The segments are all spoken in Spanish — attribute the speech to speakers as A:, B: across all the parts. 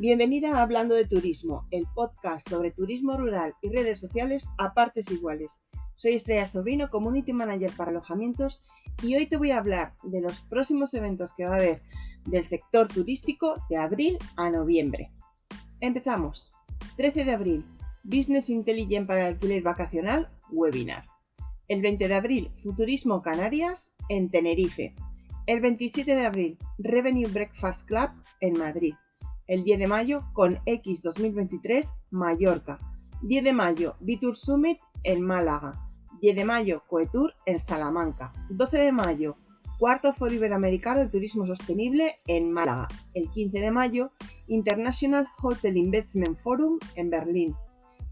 A: Bienvenida a Hablando de Turismo, el podcast sobre turismo rural y redes sociales a partes iguales. Soy Estrella Sobrino, Community Manager para alojamientos y hoy te voy a hablar de los próximos eventos que va a haber del sector turístico de abril a noviembre. Empezamos. 13 de abril, Business Intelligent para el alquiler vacacional, webinar. El 20 de abril, Futurismo Canarias en Tenerife. El 27 de abril, Revenue Breakfast Club en Madrid el 10 de mayo con X 2023 Mallorca, 10 de mayo Bitur Summit en Málaga, 10 de mayo Coetour en Salamanca, 12 de mayo Cuarto Foro Iberoamericano de Turismo Sostenible en Málaga, el 15 de mayo International Hotel Investment Forum en Berlín,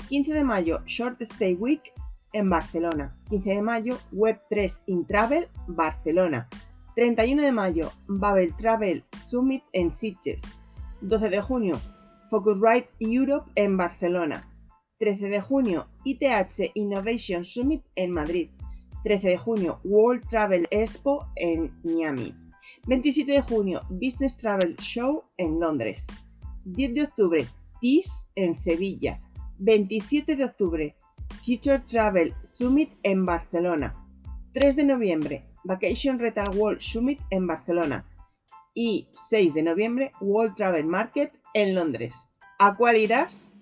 A: 15 de mayo Short Stay Week en Barcelona, 15 de mayo Web3 in Travel Barcelona, 31 de mayo Babel Travel Summit en Sitges, 12 de junio, Focusrite Europe en Barcelona. 13 de junio, ITH Innovation Summit en Madrid. 13 de junio, World Travel Expo en Miami. 27 de junio, Business Travel Show en Londres. 10 de octubre, TIS en Sevilla. 27 de octubre, Future Travel Summit en Barcelona. 3 de noviembre, Vacation Rental World Summit en Barcelona y 6 de noviembre World Travel Market en Londres. ¿A cuál irás?